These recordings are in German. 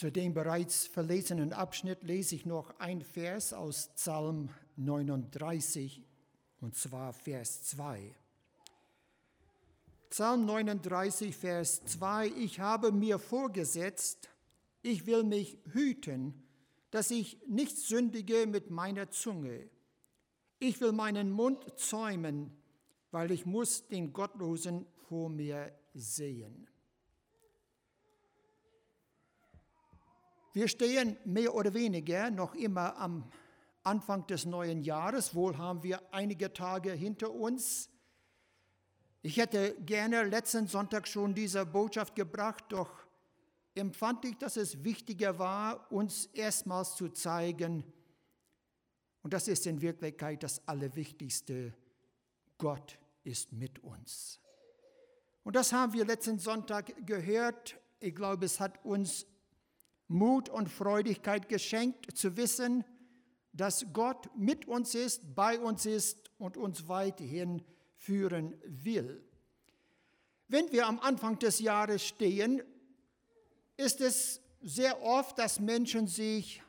Zu dem bereits verlesenen Abschnitt lese ich noch ein Vers aus Psalm 39, und zwar Vers 2. Psalm 39, Vers 2, ich habe mir vorgesetzt, ich will mich hüten, dass ich nicht sündige mit meiner Zunge. Ich will meinen Mund zäumen, weil ich muss den Gottlosen vor mir sehen. Wir stehen mehr oder weniger noch immer am Anfang des neuen Jahres. Wohl haben wir einige Tage hinter uns. Ich hätte gerne letzten Sonntag schon diese Botschaft gebracht, doch empfand ich, dass es wichtiger war, uns erstmals zu zeigen, und das ist in Wirklichkeit das Allerwichtigste, Gott ist mit uns. Und das haben wir letzten Sonntag gehört. Ich glaube, es hat uns Mut und Freudigkeit geschenkt zu wissen, dass Gott mit uns ist, bei uns ist und uns weiterhin führen will. Wenn wir am Anfang des Jahres stehen, ist es sehr oft, dass Menschen sich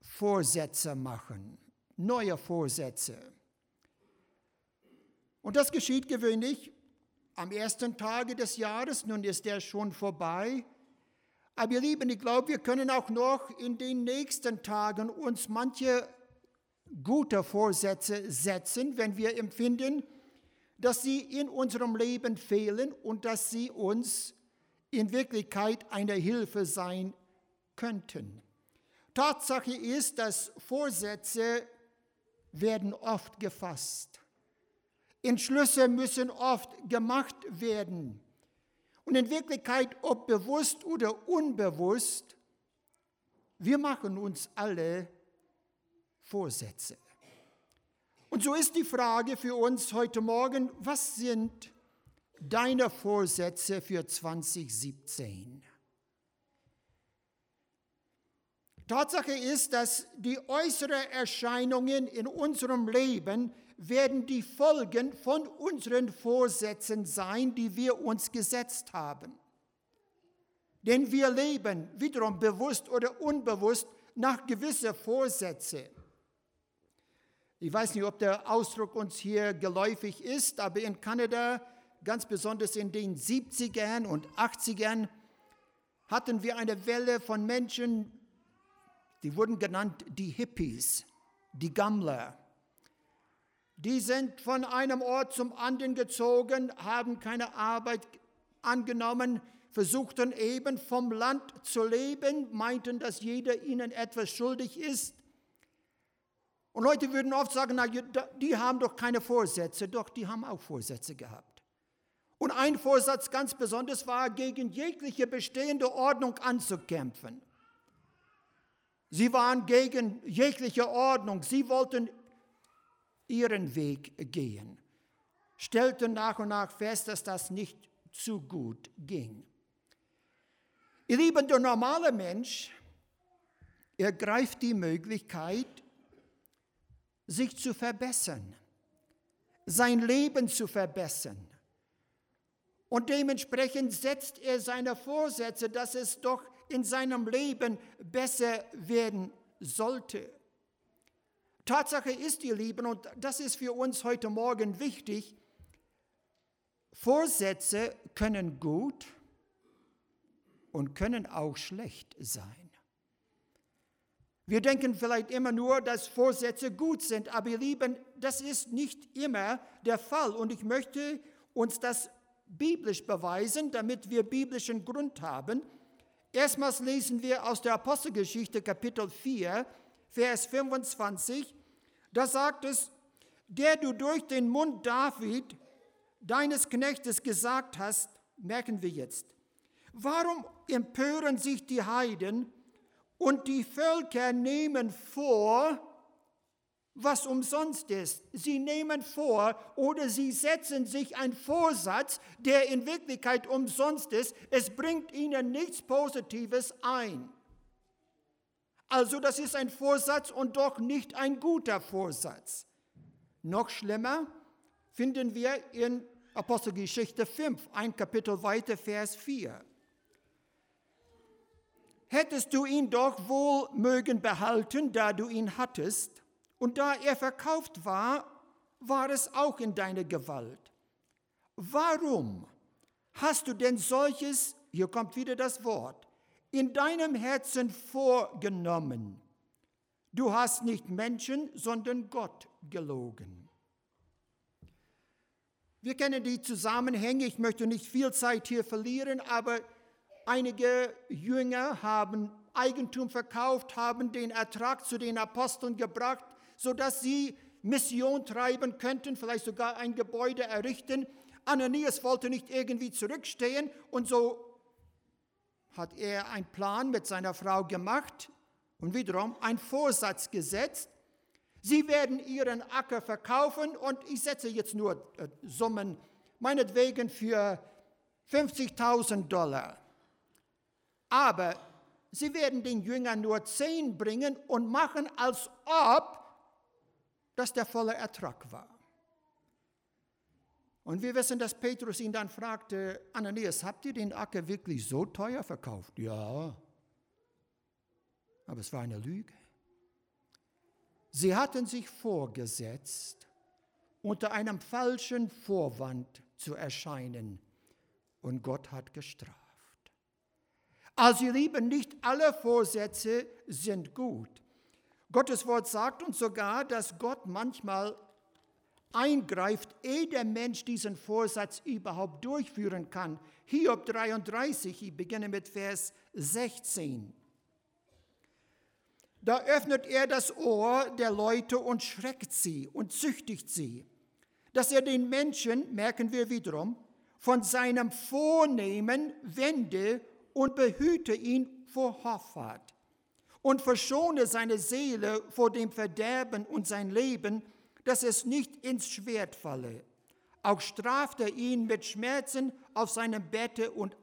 Vorsätze machen, neue Vorsätze. Und das geschieht gewöhnlich am ersten Tage des Jahres, nun ist der schon vorbei. Aber ihr Lieben, ich glaube, wir können auch noch in den nächsten Tagen uns manche gute Vorsätze setzen, wenn wir empfinden, dass sie in unserem Leben fehlen und dass sie uns in Wirklichkeit eine Hilfe sein könnten. Tatsache ist, dass Vorsätze werden oft gefasst. Entschlüsse müssen oft gemacht werden. Und in Wirklichkeit, ob bewusst oder unbewusst, wir machen uns alle Vorsätze. Und so ist die Frage für uns heute Morgen, was sind deine Vorsätze für 2017? Tatsache ist, dass die äußeren Erscheinungen in unserem Leben werden die Folgen von unseren Vorsätzen sein, die wir uns gesetzt haben. Denn wir leben wiederum bewusst oder unbewusst nach gewissen Vorsätzen. Ich weiß nicht, ob der Ausdruck uns hier geläufig ist, aber in Kanada ganz besonders in den 70ern und 80ern, hatten wir eine Welle von Menschen, die wurden genannt die Hippies, die Gammler. Die sind von einem Ort zum anderen gezogen, haben keine Arbeit angenommen, versuchten eben vom Land zu leben, meinten, dass jeder ihnen etwas schuldig ist. Und Leute würden oft sagen, na, die haben doch keine Vorsätze, doch die haben auch Vorsätze gehabt. Und ein Vorsatz ganz besonders war, gegen jegliche bestehende Ordnung anzukämpfen. Sie waren gegen jegliche Ordnung. Sie wollten ihren Weg gehen, stellten nach und nach fest, dass das nicht zu gut ging. Ihr Lieben, der normale Mensch ergreift die Möglichkeit, sich zu verbessern, sein Leben zu verbessern und dementsprechend setzt er seine Vorsätze, dass es doch in seinem Leben besser werden sollte. Tatsache ist, ihr Lieben, und das ist für uns heute Morgen wichtig, Vorsätze können gut und können auch schlecht sein. Wir denken vielleicht immer nur, dass Vorsätze gut sind, aber ihr Lieben, das ist nicht immer der Fall. Und ich möchte uns das biblisch beweisen, damit wir biblischen Grund haben. Erstmals lesen wir aus der Apostelgeschichte Kapitel 4, Vers 25. Da sagt es, der du durch den Mund David, deines Knechtes, gesagt hast, merken wir jetzt. Warum empören sich die Heiden und die Völker nehmen vor, was umsonst ist. Sie nehmen vor oder sie setzen sich einen Vorsatz, der in Wirklichkeit umsonst ist. Es bringt ihnen nichts Positives ein. Also das ist ein Vorsatz und doch nicht ein guter Vorsatz. Noch schlimmer finden wir in Apostelgeschichte 5, ein Kapitel weiter, Vers 4. hättest du ihn doch wohl mögen behalten, da du ihn hattest, und da er verkauft war, war es auch in deiner Gewalt. Warum hast du denn solches, hier kommt wieder das Wort, in deinem Herzen vorgenommen? Du hast nicht Menschen, sondern Gott gelogen. Wir kennen die Zusammenhänge, ich möchte nicht viel Zeit hier verlieren, aber einige Jünger haben Eigentum verkauft, haben den Ertrag zu den Aposteln gebracht, sodass sie Mission treiben könnten, vielleicht sogar ein Gebäude errichten. Ananias wollte nicht irgendwie zurückstehen und so hat er einen Plan mit seiner Frau gemacht und wiederum einen Vorsatz gesetzt. Sie werden ihren Acker verkaufen und ich setze jetzt nur äh, Summen, meinetwegen für 50.000 Dollar. Aber sie werden den Jüngern nur 10 bringen und machen, als ob das der volle Ertrag war. Und wir wissen, dass Petrus ihn dann fragte, Ananias, habt ihr den Acker wirklich so teuer verkauft? Ja. Aber es war eine Lüge. Sie hatten sich vorgesetzt, unter einem falschen Vorwand zu erscheinen. Und Gott hat gestraft. Also ihr Lieben, nicht alle Vorsätze sind gut. Gottes Wort sagt uns sogar, dass Gott manchmal eingreift, ehe der Mensch diesen Vorsatz überhaupt durchführen kann. Hiob 33, ich beginne mit Vers 16. Da öffnet er das Ohr der Leute und schreckt sie und züchtigt sie, dass er den Menschen, merken wir wiederum, von seinem Vornehmen wende und behüte ihn vor Hoffart und verschone seine Seele vor dem Verderben und sein Leben, dass es nicht ins Schwert falle. Auch straft er ihn mit Schmerzen auf seinem Bette und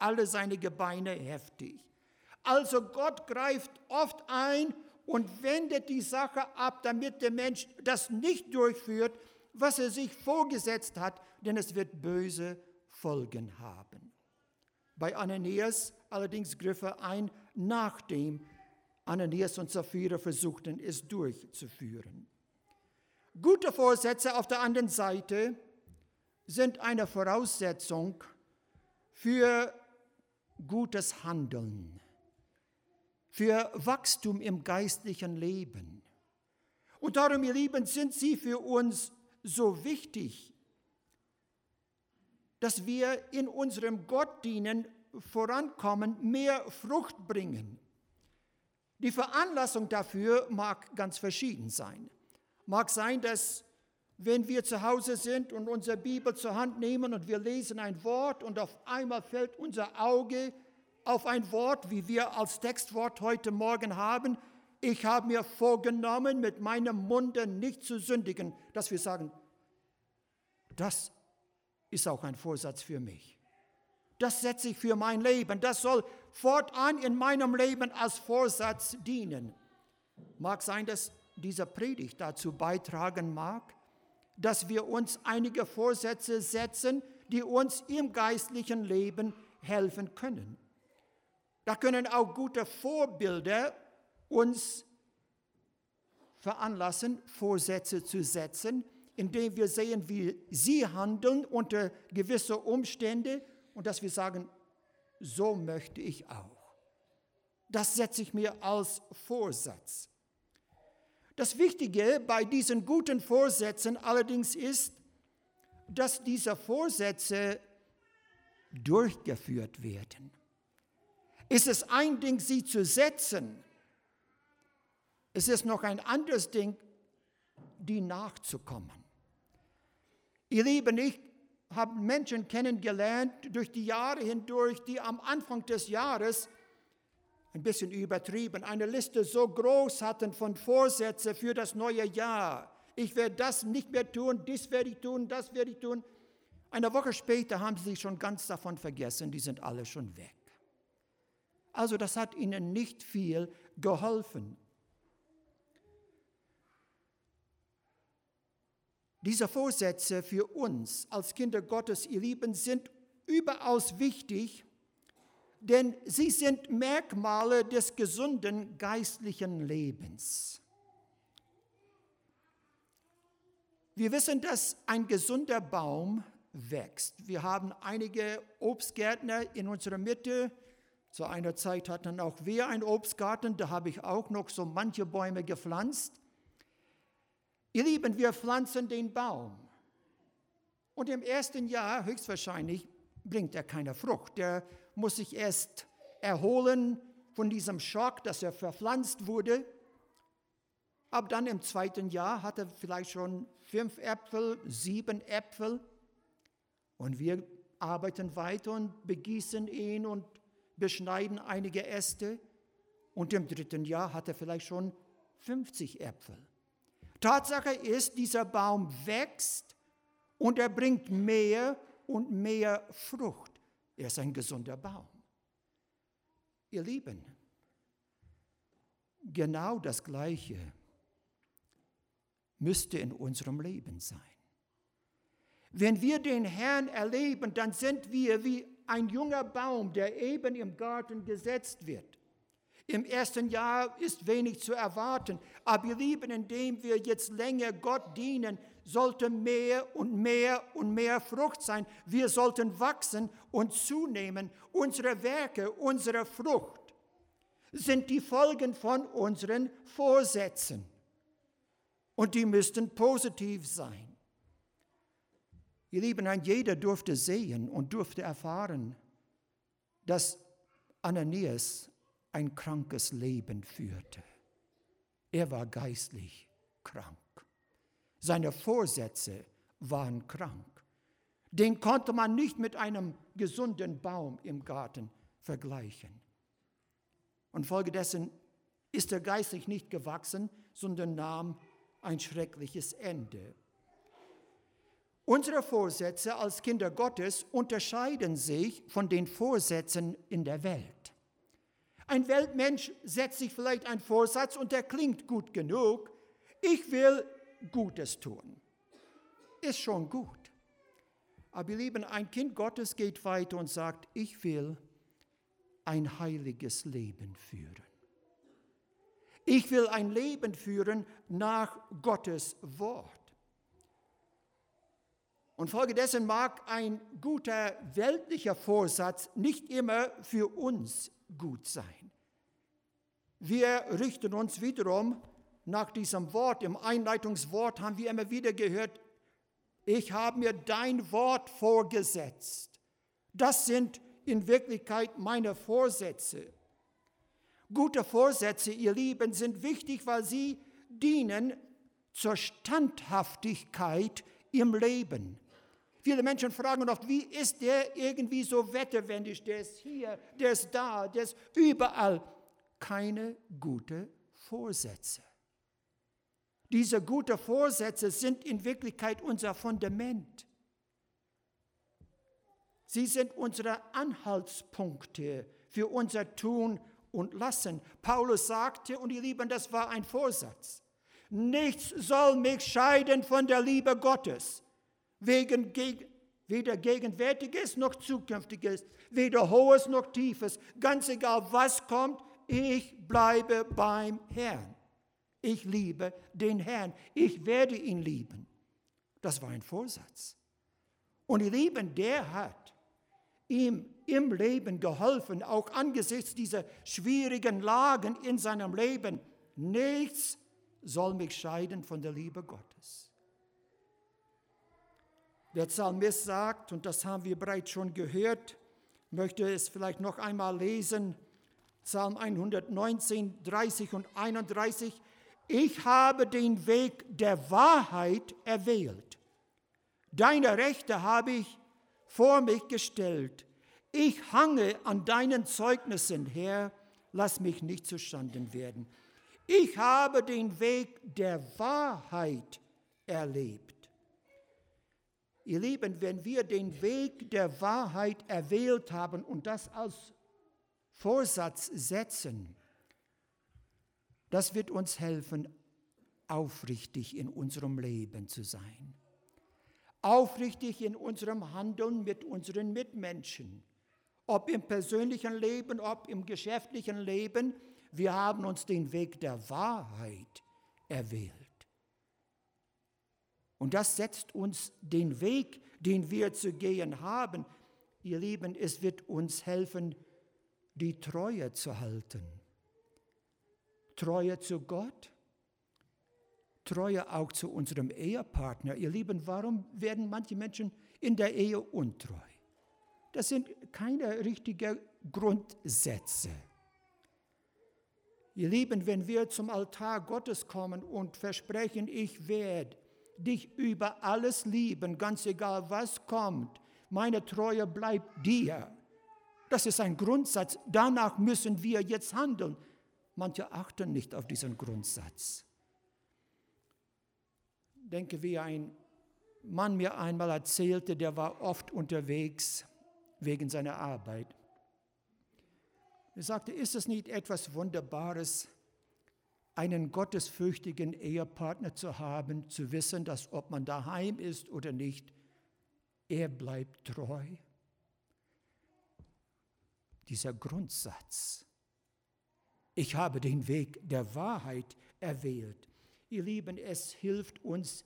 alle seine Gebeine heftig. Also Gott greift oft ein und wendet die Sache ab, damit der Mensch das nicht durchführt, was er sich vorgesetzt hat, denn es wird böse Folgen haben. Bei Ananias allerdings griff er ein, nachdem Ananias und Sapphira versuchten es durchzuführen. Gute Vorsätze auf der anderen Seite sind eine Voraussetzung für gutes Handeln, für Wachstum im geistlichen Leben. Und darum, ihr Lieben, sind sie für uns so wichtig, dass wir in unserem Gottdienen vorankommen, mehr Frucht bringen. Die Veranlassung dafür mag ganz verschieden sein. Mag sein, dass wenn wir zu Hause sind und unsere Bibel zur Hand nehmen und wir lesen ein Wort und auf einmal fällt unser Auge auf ein Wort, wie wir als Textwort heute Morgen haben, ich habe mir vorgenommen, mit meinem Munde nicht zu sündigen, dass wir sagen, das ist auch ein Vorsatz für mich. Das setze ich für mein Leben. Das soll fortan in meinem Leben als Vorsatz dienen. Mag sein, dass dieser Predigt dazu beitragen mag, dass wir uns einige Vorsätze setzen, die uns im geistlichen Leben helfen können. Da können auch gute Vorbilder uns veranlassen, Vorsätze zu setzen, indem wir sehen, wie sie handeln unter gewisse Umstände und dass wir sagen, so möchte ich auch. Das setze ich mir als Vorsatz. Das Wichtige bei diesen guten Vorsätzen allerdings ist, dass diese Vorsätze durchgeführt werden. Ist es ein Ding, sie zu setzen, es ist noch ein anderes Ding, die nachzukommen. Ihr Lieben, ich habe Menschen kennengelernt durch die Jahre hindurch, die am Anfang des Jahres ein bisschen übertrieben, eine Liste so groß hatten von Vorsätzen für das neue Jahr. Ich werde das nicht mehr tun, dies werde ich tun, das werde ich tun. Eine Woche später haben sie sich schon ganz davon vergessen, die sind alle schon weg. Also das hat ihnen nicht viel geholfen. Diese Vorsätze für uns als Kinder Gottes, ihr Lieben, sind überaus wichtig, denn sie sind Merkmale des gesunden geistlichen Lebens. Wir wissen, dass ein gesunder Baum wächst. Wir haben einige Obstgärtner in unserer Mitte. Zu einer Zeit hatten auch wir einen Obstgarten, da habe ich auch noch so manche Bäume gepflanzt. Ihr Lieben, wir pflanzen den Baum. Und im ersten Jahr höchstwahrscheinlich bringt er keine Frucht. Der muss sich erst erholen von diesem Schock, dass er verpflanzt wurde. Aber dann im zweiten Jahr hat er vielleicht schon fünf Äpfel, sieben Äpfel. Und wir arbeiten weiter und begießen ihn und beschneiden einige Äste. Und im dritten Jahr hat er vielleicht schon 50 Äpfel. Tatsache ist, dieser Baum wächst und er bringt mehr und mehr Frucht. Er ist ein gesunder Baum. Ihr Lieben, genau das Gleiche müsste in unserem Leben sein. Wenn wir den Herrn erleben, dann sind wir wie ein junger Baum, der eben im Garten gesetzt wird. Im ersten Jahr ist wenig zu erwarten, aber ihr Lieben, indem wir jetzt länger Gott dienen, sollte mehr und mehr und mehr Frucht sein. Wir sollten wachsen und zunehmen. Unsere Werke, unsere Frucht sind die Folgen von unseren Vorsätzen. Und die müssten positiv sein. Ihr Lieben, ein jeder durfte sehen und durfte erfahren, dass Ananias ein krankes Leben führte. Er war geistlich krank. Seine Vorsätze waren krank. Den konnte man nicht mit einem gesunden Baum im Garten vergleichen. Und folgedessen ist er geistlich nicht gewachsen, sondern nahm ein schreckliches Ende. Unsere Vorsätze als Kinder Gottes unterscheiden sich von den Vorsätzen in der Welt. Ein Weltmensch setzt sich vielleicht einen Vorsatz und der klingt gut genug. Ich will Gutes tun. Ist schon gut. Aber ihr Lieben, ein Kind Gottes geht weiter und sagt, ich will ein heiliges Leben führen. Ich will ein Leben führen nach Gottes Wort. Und folgedessen mag ein guter weltlicher Vorsatz nicht immer für uns gut sein. Wir richten uns wiederum nach diesem Wort, im Einleitungswort haben wir immer wieder gehört, ich habe mir dein Wort vorgesetzt. Das sind in Wirklichkeit meine Vorsätze. Gute Vorsätze, ihr Lieben, sind wichtig, weil sie dienen zur Standhaftigkeit im Leben. Viele Menschen fragen oft, wie ist der irgendwie so wetterwendig? Der ist hier, der ist da, der ist überall. Keine gute Vorsätze. Diese guten Vorsätze sind in Wirklichkeit unser Fundament. Sie sind unsere Anhaltspunkte für unser Tun und Lassen. Paulus sagte, und ihr Lieben, das war ein Vorsatz, nichts soll mich scheiden von der Liebe Gottes, wegen weder Gegenwärtiges noch Zukünftiges, weder Hohes noch Tiefes, ganz egal was kommt, ich bleibe beim Herrn. Ich liebe den Herrn. Ich werde ihn lieben. Das war ein Vorsatz. Und ihr Lieben, der hat ihm im Leben geholfen, auch angesichts dieser schwierigen Lagen in seinem Leben. Nichts soll mich scheiden von der Liebe Gottes. Der Psalmist sagt, und das haben wir bereits schon gehört, möchte es vielleicht noch einmal lesen, Psalm 119, 30 und 31, ich habe den Weg der Wahrheit erwählt. Deine Rechte habe ich vor mich gestellt. Ich hange an deinen Zeugnissen, Herr, lass mich nicht zustanden werden. Ich habe den Weg der Wahrheit erlebt. Ihr Lieben, wenn wir den Weg der Wahrheit erwählt haben und das als Vorsatz setzen, das wird uns helfen, aufrichtig in unserem Leben zu sein. Aufrichtig in unserem Handeln mit unseren Mitmenschen. ob im persönlichen Leben, ob im geschäftlichen Leben. Wir haben uns den Weg der Wahrheit erwählt. Und das setzt uns den Weg, den wir zu gehen haben. Ihr Lieben, es wird uns helfen, die Treue zu halten. Treue zu Gott, Treue auch zu unserem Ehepartner. Ihr Lieben, warum werden manche Menschen in der Ehe untreu? Das sind keine richtigen Grundsätze. Ihr Lieben, wenn wir zum Altar Gottes kommen und versprechen, ich werde dich über alles lieben, ganz egal was kommt, meine Treue bleibt dir. Das ist ein Grundsatz. Danach müssen wir jetzt handeln. Manche achten nicht auf diesen Grundsatz. Denke, wie ein Mann mir einmal erzählte, der war oft unterwegs wegen seiner Arbeit. Er sagte, ist es nicht etwas Wunderbares, einen gottesfürchtigen Ehepartner zu haben, zu wissen, dass ob man daheim ist oder nicht, er bleibt treu. Dieser Grundsatz. Ich habe den Weg der Wahrheit erwählt. Ihr Lieben, es hilft uns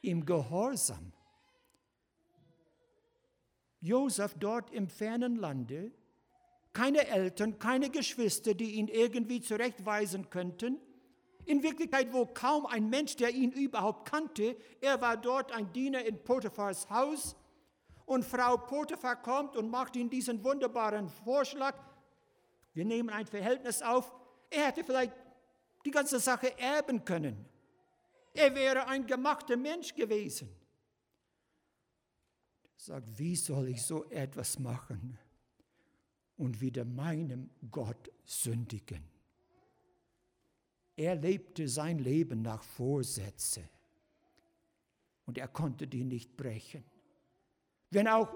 im Gehorsam. Josef dort im fernen Lande, keine Eltern, keine Geschwister, die ihn irgendwie zurechtweisen könnten. In Wirklichkeit, wo kaum ein Mensch, der ihn überhaupt kannte, er war dort ein Diener in Potiphars Haus und Frau Potiphar kommt und macht ihm diesen wunderbaren Vorschlag. Wir nehmen ein Verhältnis auf. Er hätte vielleicht die ganze Sache erben können. Er wäre ein gemachter Mensch gewesen sagt, wie soll ich so etwas machen und wieder meinem Gott sündigen? Er lebte sein Leben nach Vorsätze und er konnte die nicht brechen. Wenn auch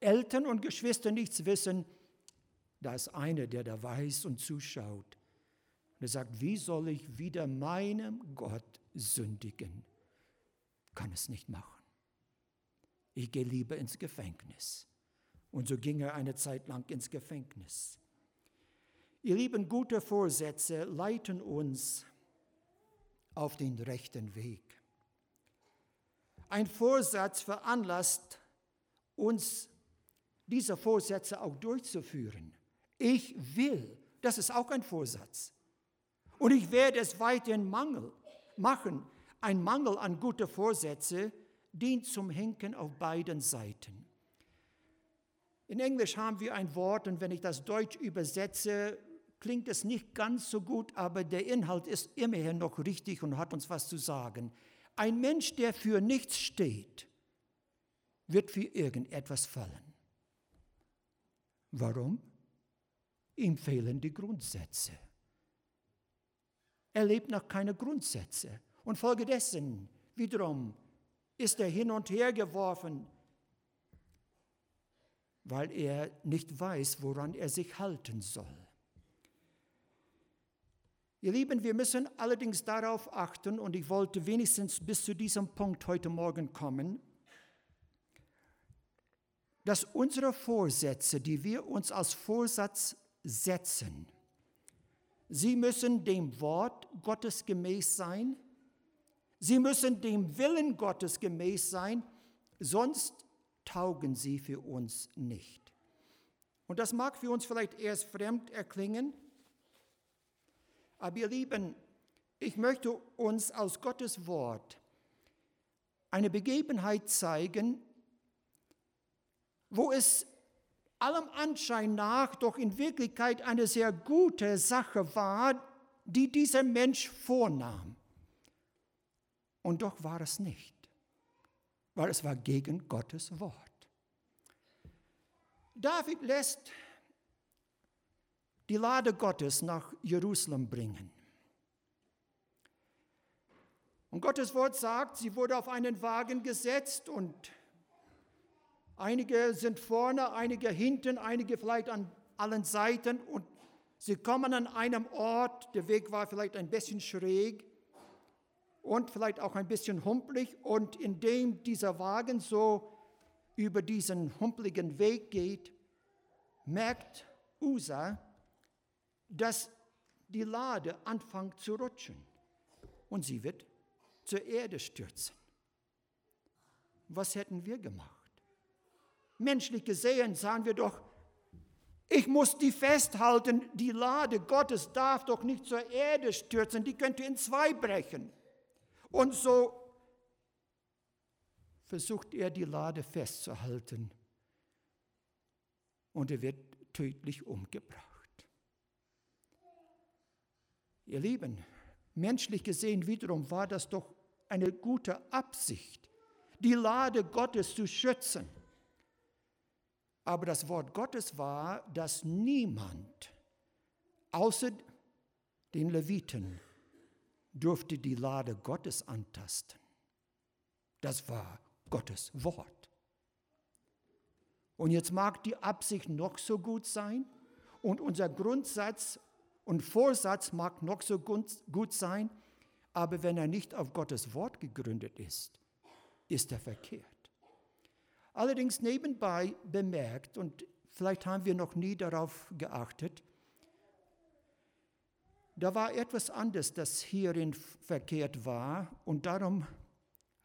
Eltern und Geschwister nichts wissen, da ist einer, der da weiß und zuschaut. Und er sagt, wie soll ich wieder meinem Gott sündigen? Kann es nicht machen ich gehe lieber ins Gefängnis. Und so ging er eine Zeit lang ins Gefängnis. Ihr lieben, gute Vorsätze leiten uns auf den rechten Weg. Ein Vorsatz veranlasst uns, diese Vorsätze auch durchzuführen. Ich will, das ist auch ein Vorsatz. Und ich werde es weiterhin Mangel machen. Ein Mangel an gute Vorsätze dient zum Henken auf beiden Seiten. In Englisch haben wir ein Wort und wenn ich das Deutsch übersetze, klingt es nicht ganz so gut, aber der Inhalt ist immerhin noch richtig und hat uns was zu sagen. Ein Mensch, der für nichts steht, wird für irgendetwas fallen. Warum? Ihm fehlen die Grundsätze. Er lebt nach keinen Grundsätze. Und folgedessen wiederum ist er hin und her geworfen, weil er nicht weiß, woran er sich halten soll. Ihr Lieben, wir müssen allerdings darauf achten, und ich wollte wenigstens bis zu diesem Punkt heute Morgen kommen, dass unsere Vorsätze, die wir uns als Vorsatz setzen, sie müssen dem Wort Gottes gemäß sein, Sie müssen dem Willen Gottes gemäß sein, sonst taugen sie für uns nicht. Und das mag für uns vielleicht erst fremd erklingen, aber ihr Lieben, ich möchte uns aus Gottes Wort eine Begebenheit zeigen, wo es allem Anschein nach doch in Wirklichkeit eine sehr gute Sache war, die dieser Mensch vornahm. Und doch war es nicht, weil es war gegen Gottes Wort. David lässt die Lade Gottes nach Jerusalem bringen. Und Gottes Wort sagt, sie wurde auf einen Wagen gesetzt und einige sind vorne, einige hinten, einige vielleicht an allen Seiten und sie kommen an einem Ort, der Weg war vielleicht ein bisschen schräg und vielleicht auch ein bisschen humpelig. Und indem dieser Wagen so über diesen humpeligen Weg geht, merkt Usa, dass die Lade anfängt zu rutschen und sie wird zur Erde stürzen. Was hätten wir gemacht? Menschlich gesehen sagen wir doch, ich muss die festhalten, die Lade Gottes darf doch nicht zur Erde stürzen, die könnte in zwei brechen. Und so versucht er die Lade festzuhalten und er wird tödlich umgebracht. Ihr Lieben, menschlich gesehen wiederum war das doch eine gute Absicht, die Lade Gottes zu schützen. Aber das Wort Gottes war, dass niemand außer den Leviten durfte die Lade Gottes antasten. Das war Gottes Wort. Und jetzt mag die Absicht noch so gut sein und unser Grundsatz und Vorsatz mag noch so gut sein, aber wenn er nicht auf Gottes Wort gegründet ist, ist er verkehrt. Allerdings nebenbei bemerkt, und vielleicht haben wir noch nie darauf geachtet, da war etwas anderes, das hierin verkehrt war, und darum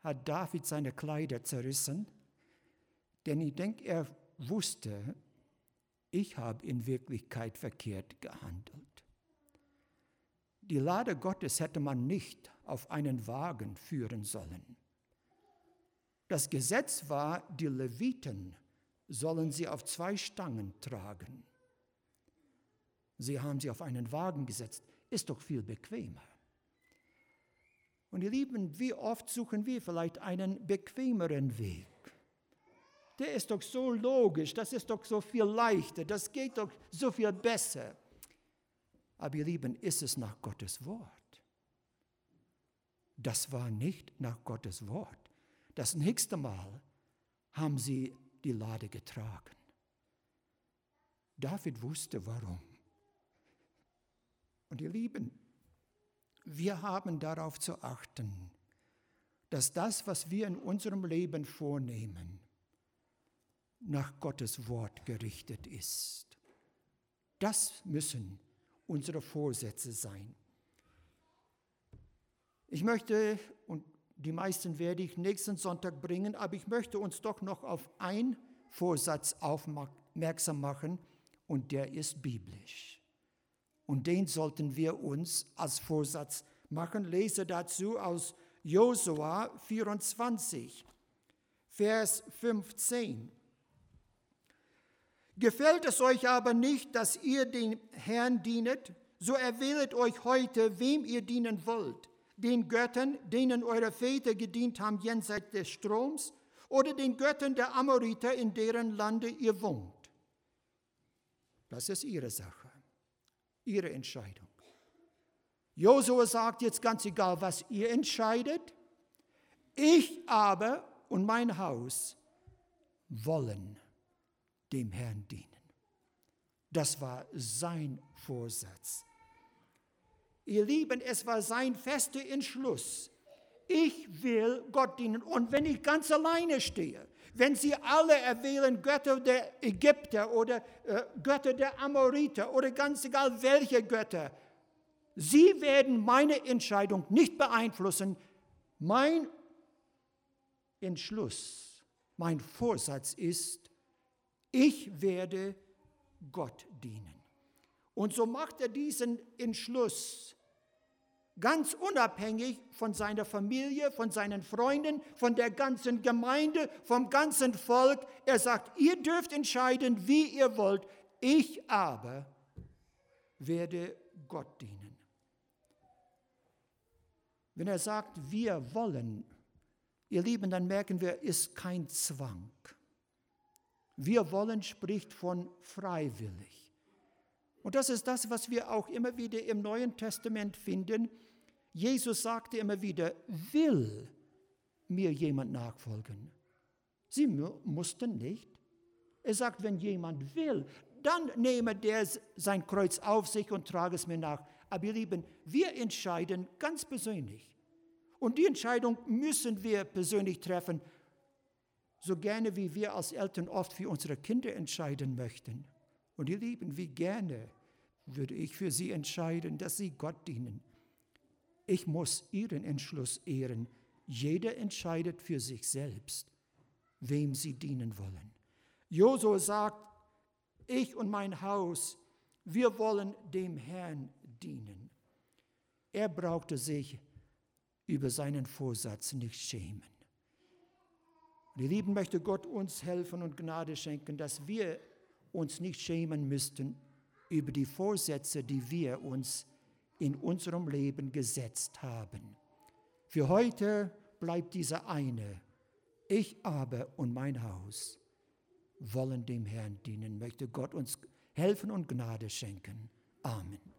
hat David seine Kleider zerrissen, denn ich denke, er wusste, ich habe in Wirklichkeit verkehrt gehandelt. Die Lade Gottes hätte man nicht auf einen Wagen führen sollen. Das Gesetz war, die Leviten sollen sie auf zwei Stangen tragen. Sie haben sie auf einen Wagen gesetzt. Ist doch viel bequemer. Und ihr Lieben, wie oft suchen wir vielleicht einen bequemeren Weg? Der ist doch so logisch, das ist doch so viel leichter, das geht doch so viel besser. Aber ihr Lieben, ist es nach Gottes Wort? Das war nicht nach Gottes Wort. Das nächste Mal haben sie die Lade getragen. David wusste warum. Und ihr Lieben, wir haben darauf zu achten, dass das, was wir in unserem Leben vornehmen, nach Gottes Wort gerichtet ist. Das müssen unsere Vorsätze sein. Ich möchte, und die meisten werde ich nächsten Sonntag bringen, aber ich möchte uns doch noch auf einen Vorsatz aufmerksam machen, und der ist biblisch. Und den sollten wir uns als Vorsatz machen. Lese dazu aus Josua 24, Vers 15. Gefällt es euch aber nicht, dass ihr dem Herrn dienet, so erwählet euch heute, wem ihr dienen wollt, den Göttern, denen eure Väter gedient haben jenseits des Stroms, oder den Göttern der Amoriter, in deren Lande ihr wohnt. Das ist ihre Sache, ihre Entscheidung. Josua sagt jetzt ganz egal, was ihr entscheidet, ich aber und mein Haus wollen dem Herrn dienen. Das war sein Vorsatz. Ihr Lieben, es war sein fester Entschluss. Ich will Gott dienen. Und wenn ich ganz alleine stehe, wenn sie alle erwählen Götter der Ägypter oder äh, Götter der Amoriter oder ganz egal welche Götter, sie werden meine Entscheidung nicht beeinflussen. Mein Entschluss, mein Vorsatz ist, ich werde Gott dienen. Und so macht er diesen Entschluss ganz unabhängig von seiner Familie, von seinen Freunden, von der ganzen Gemeinde, vom ganzen Volk. Er sagt, ihr dürft entscheiden, wie ihr wollt, ich aber werde Gott dienen. Wenn er sagt, wir wollen, ihr Lieben, dann merken wir, ist kein Zwang. Wir wollen spricht von freiwillig. Und das ist das, was wir auch immer wieder im Neuen Testament finden. Jesus sagte immer wieder, will mir jemand nachfolgen. Sie mussten nicht. Er sagt, wenn jemand will, dann nehme der sein Kreuz auf sich und trage es mir nach. Aber ihr Lieben, wir entscheiden ganz persönlich. Und die Entscheidung müssen wir persönlich treffen so gerne wie wir als Eltern oft für unsere Kinder entscheiden möchten. Und ihr Lieben, wie gerne würde ich für Sie entscheiden, dass Sie Gott dienen. Ich muss Ihren Entschluss ehren. Jeder entscheidet für sich selbst, wem sie dienen wollen. Josua sagt, ich und mein Haus, wir wollen dem Herrn dienen. Er brauchte sich über seinen Vorsatz nicht schämen. Die Lieben möchte Gott uns helfen und Gnade schenken, dass wir uns nicht schämen müssten über die Vorsätze, die wir uns in unserem Leben gesetzt haben. Für heute bleibt dieser eine. Ich aber und mein Haus wollen dem Herrn dienen. Möchte Gott uns helfen und Gnade schenken. Amen.